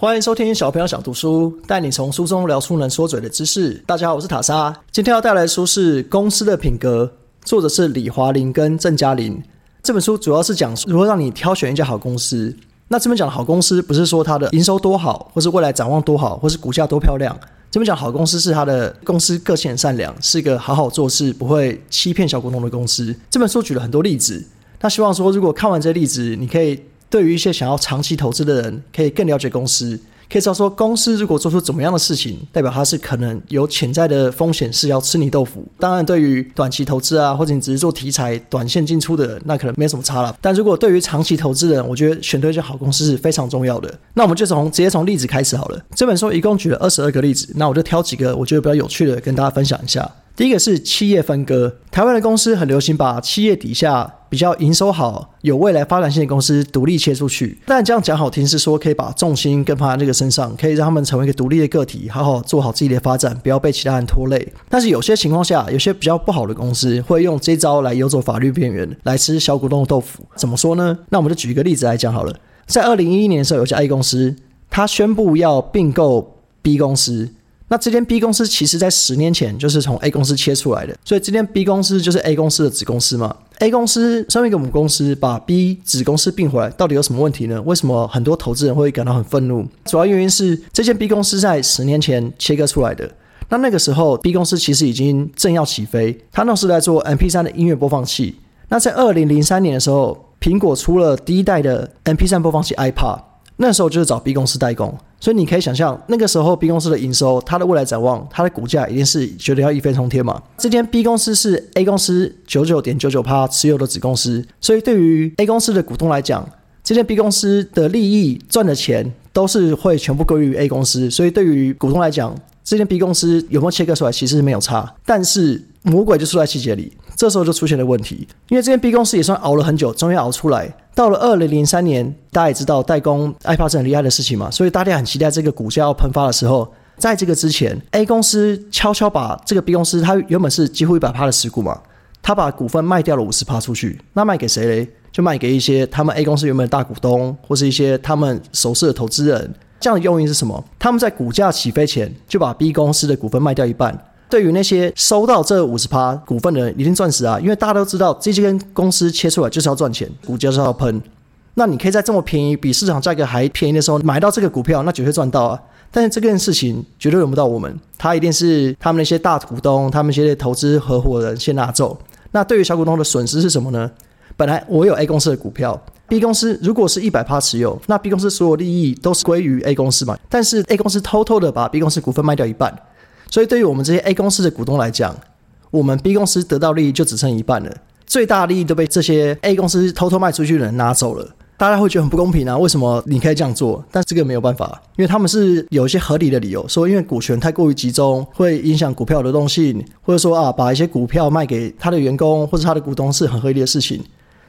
欢迎收听小朋友想读书，带你从书中聊出能说嘴的知识。大家好，我是塔莎，今天要带来的书是《公司的品格》，作者是李华林跟郑嘉玲。这本书主要是讲如何让你挑选一家好公司。那这边讲的好公司，不是说它的营收多好，或是未来展望多好，或是股价多漂亮。这边讲好公司是它的公司个性很善良，是一个好好做事、不会欺骗小股东的公司。这本书举了很多例子，那希望说如果看完这例子，你可以。对于一些想要长期投资的人，可以更了解公司，可以知道说公司如果做出怎么样的事情，代表它是可能有潜在的风险是要吃你豆腐。当然，对于短期投资啊，或者你只是做题材、短线进出的人，那可能没什么差了。但如果对于长期投资人，我觉得选对一些好公司是非常重要的。那我们就从直接从例子开始好了。这本书一共举了二十二个例子，那我就挑几个我觉得比较有趣的跟大家分享一下。第一个是企业分割，台湾的公司很流行把企业底下比较营收好、有未来发展性的公司独立切出去。但这样讲好听是说可以把重心更放在这个身上，可以让他们成为一个独立的个体，好好做好自己的发展，不要被其他人拖累。但是有些情况下，有些比较不好的公司会用这招来游走法律边缘，来吃小股东的豆腐。怎么说呢？那我们就举一个例子来讲好了。在二零一一年的时候，有家 A 公司，他宣布要并购 B 公司。那这间 B 公司其实在十年前就是从 A 公司切出来的，所以这间 B 公司就是 A 公司的子公司嘛。A 公司身为一个母公司，把 B 子公司并回来，到底有什么问题呢？为什么很多投资人会感到很愤怒？主要原因是这间 B 公司在十年前切割出来的。那那个时候 B 公司其实已经正要起飞，它那时在做 MP3 的音乐播放器。那在二零零三年的时候，苹果出了第一代的 MP3 播放器 iPod。那时候就是找 B 公司代工，所以你可以想象，那个时候 B 公司的营收、它的未来展望、它的股价一定是觉得要一飞冲天嘛。这间 B 公司是 A 公司九九点九九趴持有的子公司，所以对于 A 公司的股东来讲，这间 B 公司的利益赚的钱都是会全部归于 A 公司，所以对于股东来讲，这间 B 公司有没有切割出来其实没有差，但是魔鬼就出在细节里，这时候就出现了问题，因为这间 B 公司也算熬了很久，终于熬出来。到了二零零三年，大家也知道代工 iPad 是很厉害的事情嘛，所以大家很期待这个股价要喷发的时候，在这个之前，A 公司悄悄把这个 B 公司，它原本是几乎一百趴的持股嘛，他把股份卖掉了五十趴出去，那卖给谁嘞？就卖给一些他们 A 公司原本的大股东，或是一些他们熟识的投资人。这样的用意是什么？他们在股价起飞前就把 B 公司的股份卖掉一半。对于那些收到这五十趴股份的人，一定赚死啊！因为大家都知道，这些公司切出来就是要赚钱，股价是要喷。那你可以在这么便宜、比市场价格还便宜的时候买到这个股票，那绝对赚到啊！但是这件事情绝对轮不到我们，他一定是他们那些大股东、他们那些投资合伙人先拿走。那对于小股东的损失是什么呢？本来我有 A 公司的股票，B 公司如果是一百趴持有，那 B 公司所有利益都是归于 A 公司嘛。但是 A 公司偷偷的把 B 公司股份卖掉一半。所以，对于我们这些 A 公司的股东来讲，我们 B 公司得到利益就只剩一半了，最大利益都被这些 A 公司偷偷卖出去的人拿走了。大家会觉得很不公平啊？为什么你可以这样做？但这个没有办法，因为他们是有一些合理的理由，说因为股权太过于集中，会影响股票流动性，或者说啊，把一些股票卖给他的员工或者他的股东是很合理的事情。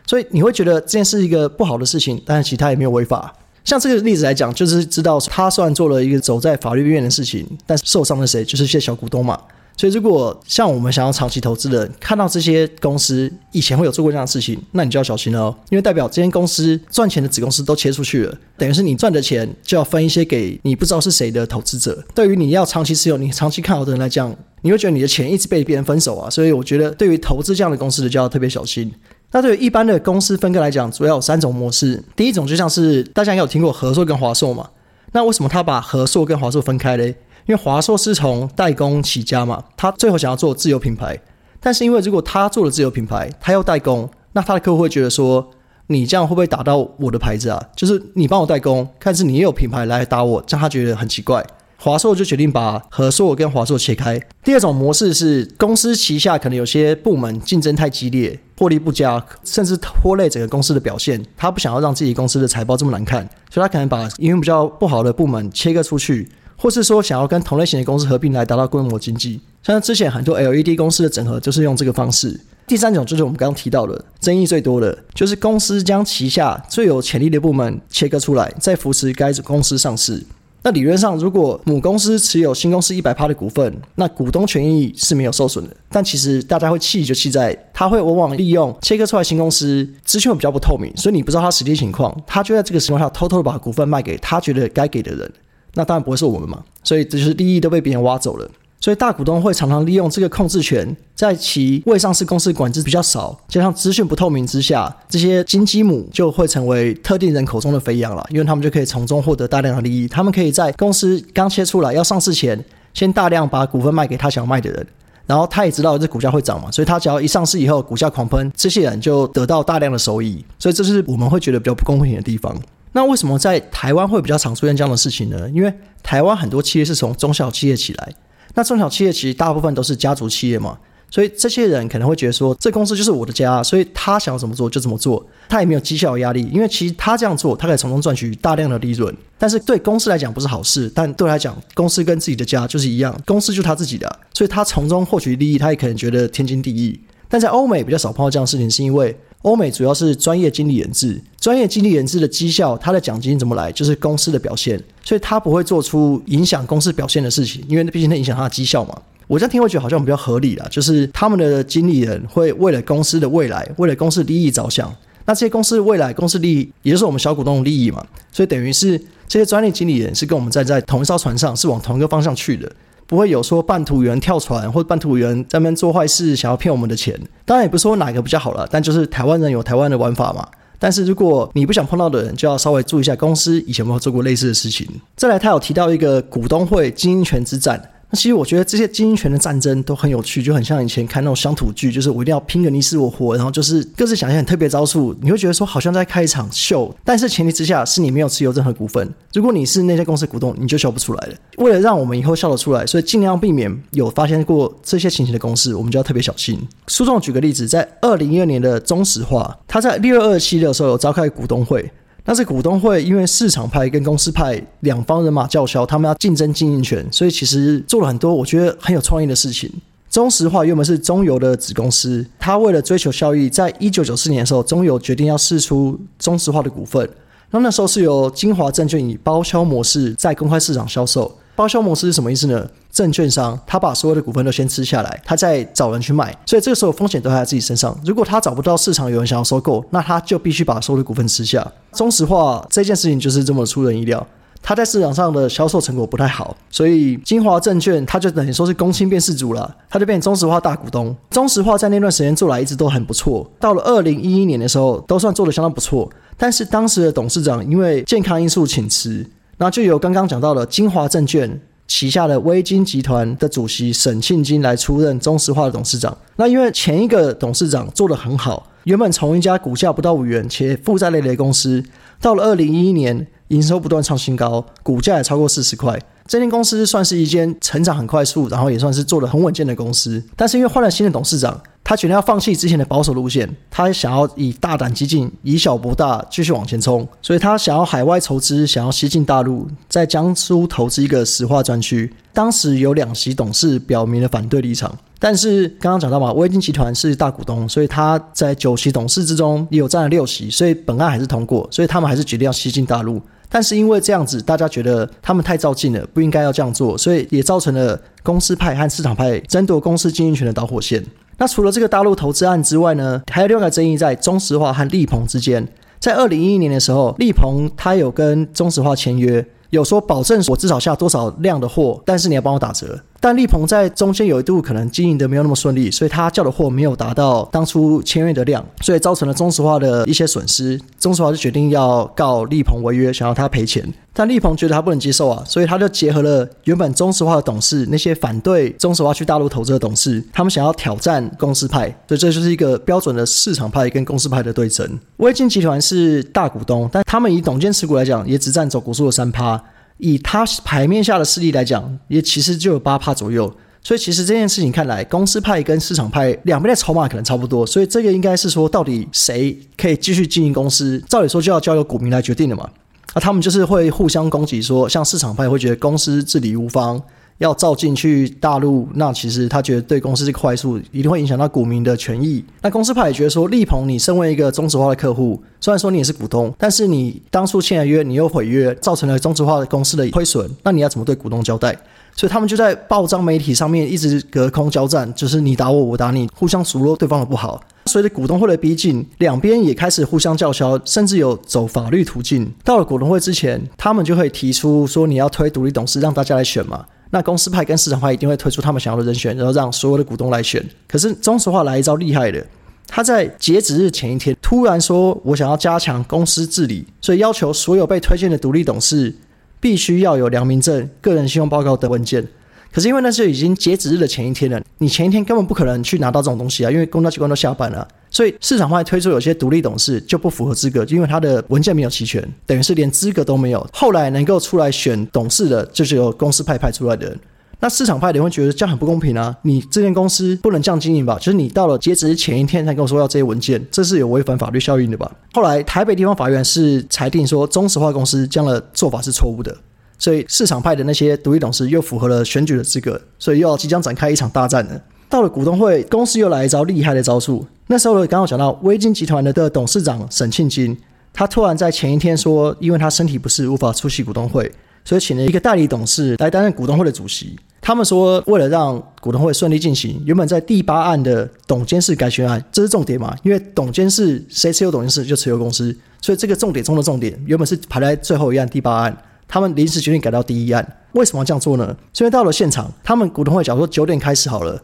所以你会觉得这件事是一个不好的事情，但是其他也没有违法。像这个例子来讲，就是知道他虽然做了一个走在法律边缘的事情，但是受伤的谁？就是一些小股东嘛。所以如果像我们想要长期投资的，看到这些公司以前会有做过这样的事情，那你就要小心了，因为代表这间公司赚钱的子公司都切出去了，等于是你赚的钱就要分一些给你不知道是谁的投资者。对于你要长期持有、你长期看好的人来讲，你会觉得你的钱一直被别人分手啊。所以我觉得对于投资这样的公司的就要特别小心。那对于一般的公司分割来讲，主要有三种模式。第一种就像是大家应该有听过和硕跟华硕嘛？那为什么他把和硕跟华硕分开嘞？因为华硕是从代工起家嘛，他最后想要做自有品牌。但是因为如果他做了自有品牌，他要代工，那他的客户会觉得说，你这样会不会打到我的牌子啊？就是你帮我代工，看是你也有品牌来打我，让他觉得很奇怪。华硕就决定把和硕跟华硕切开。第二种模式是公司旗下可能有些部门竞争太激烈，获利不佳，甚至拖累整个公司的表现。他不想要让自己公司的财报这么难看，所以他可能把营运比较不好的部门切割出去，或是说想要跟同类型的公司合并来达到规模经济。像之前很多 LED 公司的整合就是用这个方式。第三种就是我们刚刚提到的争议最多的，就是公司将旗下最有潜力的部门切割出来，再扶持该公司上市。那理论上，如果母公司持有新公司一百趴的股份，那股东权益是没有受损的。但其实大家会气就气在，他会往往利用切割出来新公司资讯比较不透明，所以你不知道他实际情况，他就在这个情况下偷偷的把股份卖给他觉得该给的人。那当然不会是我们嘛，所以这就是利益都被别人挖走了。所以大股东会常常利用这个控制权，在其未上市公司管制比较少，加上资讯不透明之下，这些金鸡母就会成为特定人口中的肥羊了，因为他们就可以从中获得大量的利益。他们可以在公司刚切出来要上市前，先大量把股份卖给他想卖的人，然后他也知道这股价会涨嘛，所以他只要一上市以后股价狂喷，这些人就得到大量的收益。所以这是我们会觉得比较不公平的地方。那为什么在台湾会比较常出现这样的事情呢？因为台湾很多企业是从中小企业起来。那中小企业其实大部分都是家族企业嘛，所以这些人可能会觉得说，这公司就是我的家，所以他想要怎么做就怎么做，他也没有绩效压力，因为其实他这样做，他可以从中赚取大量的利润。但是对公司来讲不是好事，但对他来讲，公司跟自己的家就是一样，公司就是他自己的，所以他从中获取利益，他也可能觉得天经地义。但在欧美比较少碰到这样的事情，是因为。欧美主要是专业经理人制，专业经理人制的绩效，他的奖金怎么来，就是公司的表现，所以他不会做出影响公司表现的事情，因为毕竟它影响他的绩效嘛。我这样听会觉得好像比较合理了，就是他们的经理人会为了公司的未来，为了公司利益着想，那这些公司未来、公司利益，也就是我们小股东的利益嘛，所以等于是这些专业经理人是跟我们站在同一艘船上，是往同一个方向去的。不会有说半途员跳船或者半途员在那边做坏事，想要骗我们的钱。当然也不是说哪个比较好了，但就是台湾人有台湾的玩法嘛。但是如果你不想碰到的人，就要稍微注意一下公司以前有没有做过类似的事情。再来，他有提到一个股东会经营权之战。那其实我觉得这些经营权的战争都很有趣，就很像以前看那种乡土剧，就是我一定要拼个你死我活，然后就是各自想一些很特别招数，你会觉得说好像在开一场秀，但是前提之下是你没有持有任何股份。如果你是那些公司股东，你就笑不出来了。为了让我们以后笑得出来，所以尽量避免有发现过这些情形的公司，我们就要特别小心。书中举个例子，在二零一二年的中石化，他在六月二七的时候有召开股东会。但是股东会因为市场派跟公司派两方人马叫嚣，他们要竞争经营权，所以其实做了很多我觉得很有创意的事情。中石化原本是中油的子公司，它为了追求效益，在一九九四年的时候，中油决定要释出中石化的股份。那那时候是由金华证券以包销模式在公开市场销售。包销模式是什么意思呢？证券商他把所有的股份都先吃下来，他再找人去卖，所以这个时候风险都在自己身上。如果他找不到市场有人想要收购，那他就必须把所有的股份吃下。中石化这件事情就是这么出人意料，他在市场上的销售成果不太好，所以金华证券他就等于说是公亲变世主了，他就变中石化大股东。中石化在那段时间做来一直都很不错，到了二零一一年的时候都算做的相当不错，但是当时的董事长因为健康因素请辞。那就由刚刚讲到的金华证券旗下的微金集团的主席沈庆金来出任中石化的董事长。那因为前一个董事长做得很好，原本从一家股价不到五元且负债累累的公司，到了二零一一年营收不断创新高，股价也超过四十块。这间公司算是一间成长很快速，然后也算是做的很稳健的公司。但是因为换了新的董事长。他决定要放弃之前的保守路线，他想要以大胆激进、以小博大，继续往前冲。所以他想要海外筹资，想要西进大陆，在江苏投资一个石化专区。当时有两席董事表明了反对立场，但是刚刚讲到嘛，威金集团是大股东，所以他在九席董事之中也有占了六席，所以本案还是通过。所以他们还是决定要西进大陆。但是因为这样子，大家觉得他们太照进了，不应该要这样做，所以也造成了公司派和市场派争夺公司经营权的导火线。那除了这个大陆投资案之外呢，还有另外一个争议在中石化和力鹏之间。在二零一一年的时候，力鹏他有跟中石化签约，有说保证我至少下多少量的货，但是你要帮我打折。但力鹏在中间有一度可能经营的没有那么顺利，所以他叫的货没有达到当初签约的量，所以造成了中石化的一些损失。中石化就决定要告力鹏违约，想要他赔钱。但力鹏觉得他不能接受啊，所以他就结合了原本中石化的董事，那些反对中石化去大陆投资的董事，他们想要挑战公司派，所以这就是一个标准的市场派跟公司派的对争。微金集团是大股东，但他们以董监持股来讲，也只占走股数的三趴。以他牌面下的势力来讲，也其实就有八帕左右。所以其实这件事情看来，公司派跟市场派两边的筹码可能差不多。所以这个应该是说，到底谁可以继续经营公司？照理说就要交由股民来决定了嘛。那他们就是会互相攻击，说像市场派会觉得公司治理无方，要照进去大陆，那其实他觉得对公司是坏处，一定会影响到股民的权益。那公司派也觉得说，力鹏，你身为一个中石化的客户，虽然说你也是股东，但是你当初签了约，你又毁约，造成了中石化的公司的亏损，那你要怎么对股东交代？所以他们就在报章媒体上面一直隔空交战，就是你打我，我打你，互相数落对方的不好。随着股东会的逼近，两边也开始互相叫嚣，甚至有走法律途径。到了股东会之前，他们就会提出说你要推独立董事，让大家来选嘛。那公司派跟市场派一定会推出他们想要的人选，然后让所有的股东来选。可是中石化来一招厉害的，他在截止日前一天突然说，我想要加强公司治理，所以要求所有被推荐的独立董事必须要有良民证、个人信用报告等文件。可是因为那是已经截止日的前一天了，你前一天根本不可能去拿到这种东西啊，因为公交机关都下班了，所以市场派推出有些独立董事就不符合资格，因为他的文件没有齐全，等于是连资格都没有。后来能够出来选董事的，就是由公司派派出来的人。那市场派的人会觉得这样很不公平啊！你这间公司不能这样经营吧？就是你到了截止前一天才跟我说要这些文件，这是有违反法律效应的吧？后来台北地方法院是裁定说中石化公司这样的做法是错误的。所以市场派的那些独立董事又符合了选举的资格，所以又要即将展开一场大战了。到了股东会，公司又来一招厉害的招数。那时候刚刚讲到微金集团的的董事长沈庆金，他突然在前一天说，因为他身体不适无法出席股东会，所以请了一个代理董事来担任股东会的主席。他们说，为了让股东会顺利进行，原本在第八案的董监事改选案，这是重点嘛？因为董监事谁持有董监事就持有公司，所以这个重点中的重点，原本是排在最后一案第八案。他们临时决定改到第一案，为什么要这样做呢？因为到了现场，他们股东会假如说九点开始好了，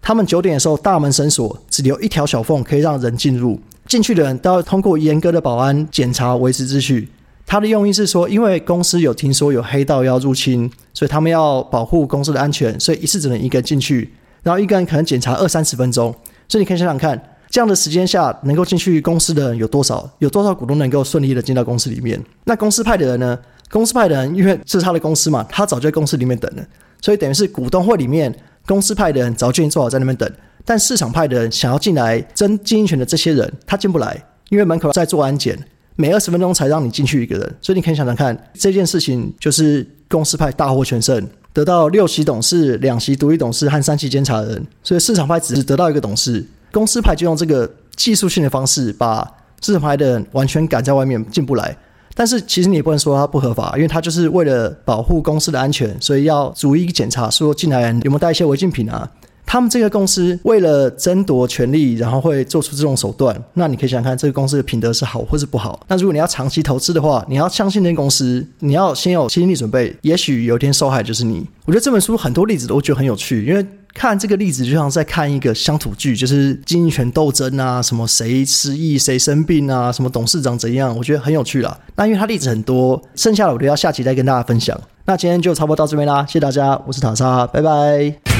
他们九点的时候大门深锁，只留一条小缝可以让人进入，进去的人都要通过严格的保安检查维持秩序。他的用意是说，因为公司有听说有黑道要入侵，所以他们要保护公司的安全，所以一次只能一个人进去，然后一个人可能检查二三十分钟。所以你可以想想看，这样的时间下能够进去公司的人有多少？有多少股东能够顺利的进到公司里面？那公司派的人呢？公司派的人，因为是他的公司嘛，他早就在公司里面等了，所以等于是股东会里面，公司派的人早就已经做好在那边等。但市场派的人想要进来争经营权的这些人，他进不来，因为门口在做安检，每二十分钟才让你进去一个人。所以你可以想想看，这件事情就是公司派大获全胜，得到六席董事、两席独立董事和三席监察人。所以市场派只是得到一个董事，公司派就用这个技术性的方式，把市场派的人完全赶在外面进不来。但是其实你也不能说它不合法，因为它就是为了保护公司的安全，所以要逐一检查说进来人有没有带一些违禁品啊。他们这个公司为了争夺权利，然后会做出这种手段。那你可以想想看，这个公司的品德是好或是不好？那如果你要长期投资的话，你要相信那公司，你要先有心理准备，也许有一天受害就是你。我觉得这本书很多例子都觉得很有趣，因为。看这个例子，就像在看一个乡土剧，就是经营权斗争啊，什么谁失忆、谁生病啊，什么董事长怎样，我觉得很有趣啦。那因为它例子很多，剩下的我都要下期再跟大家分享。那今天就差不多到这边啦，谢谢大家，我是塔莎，拜拜。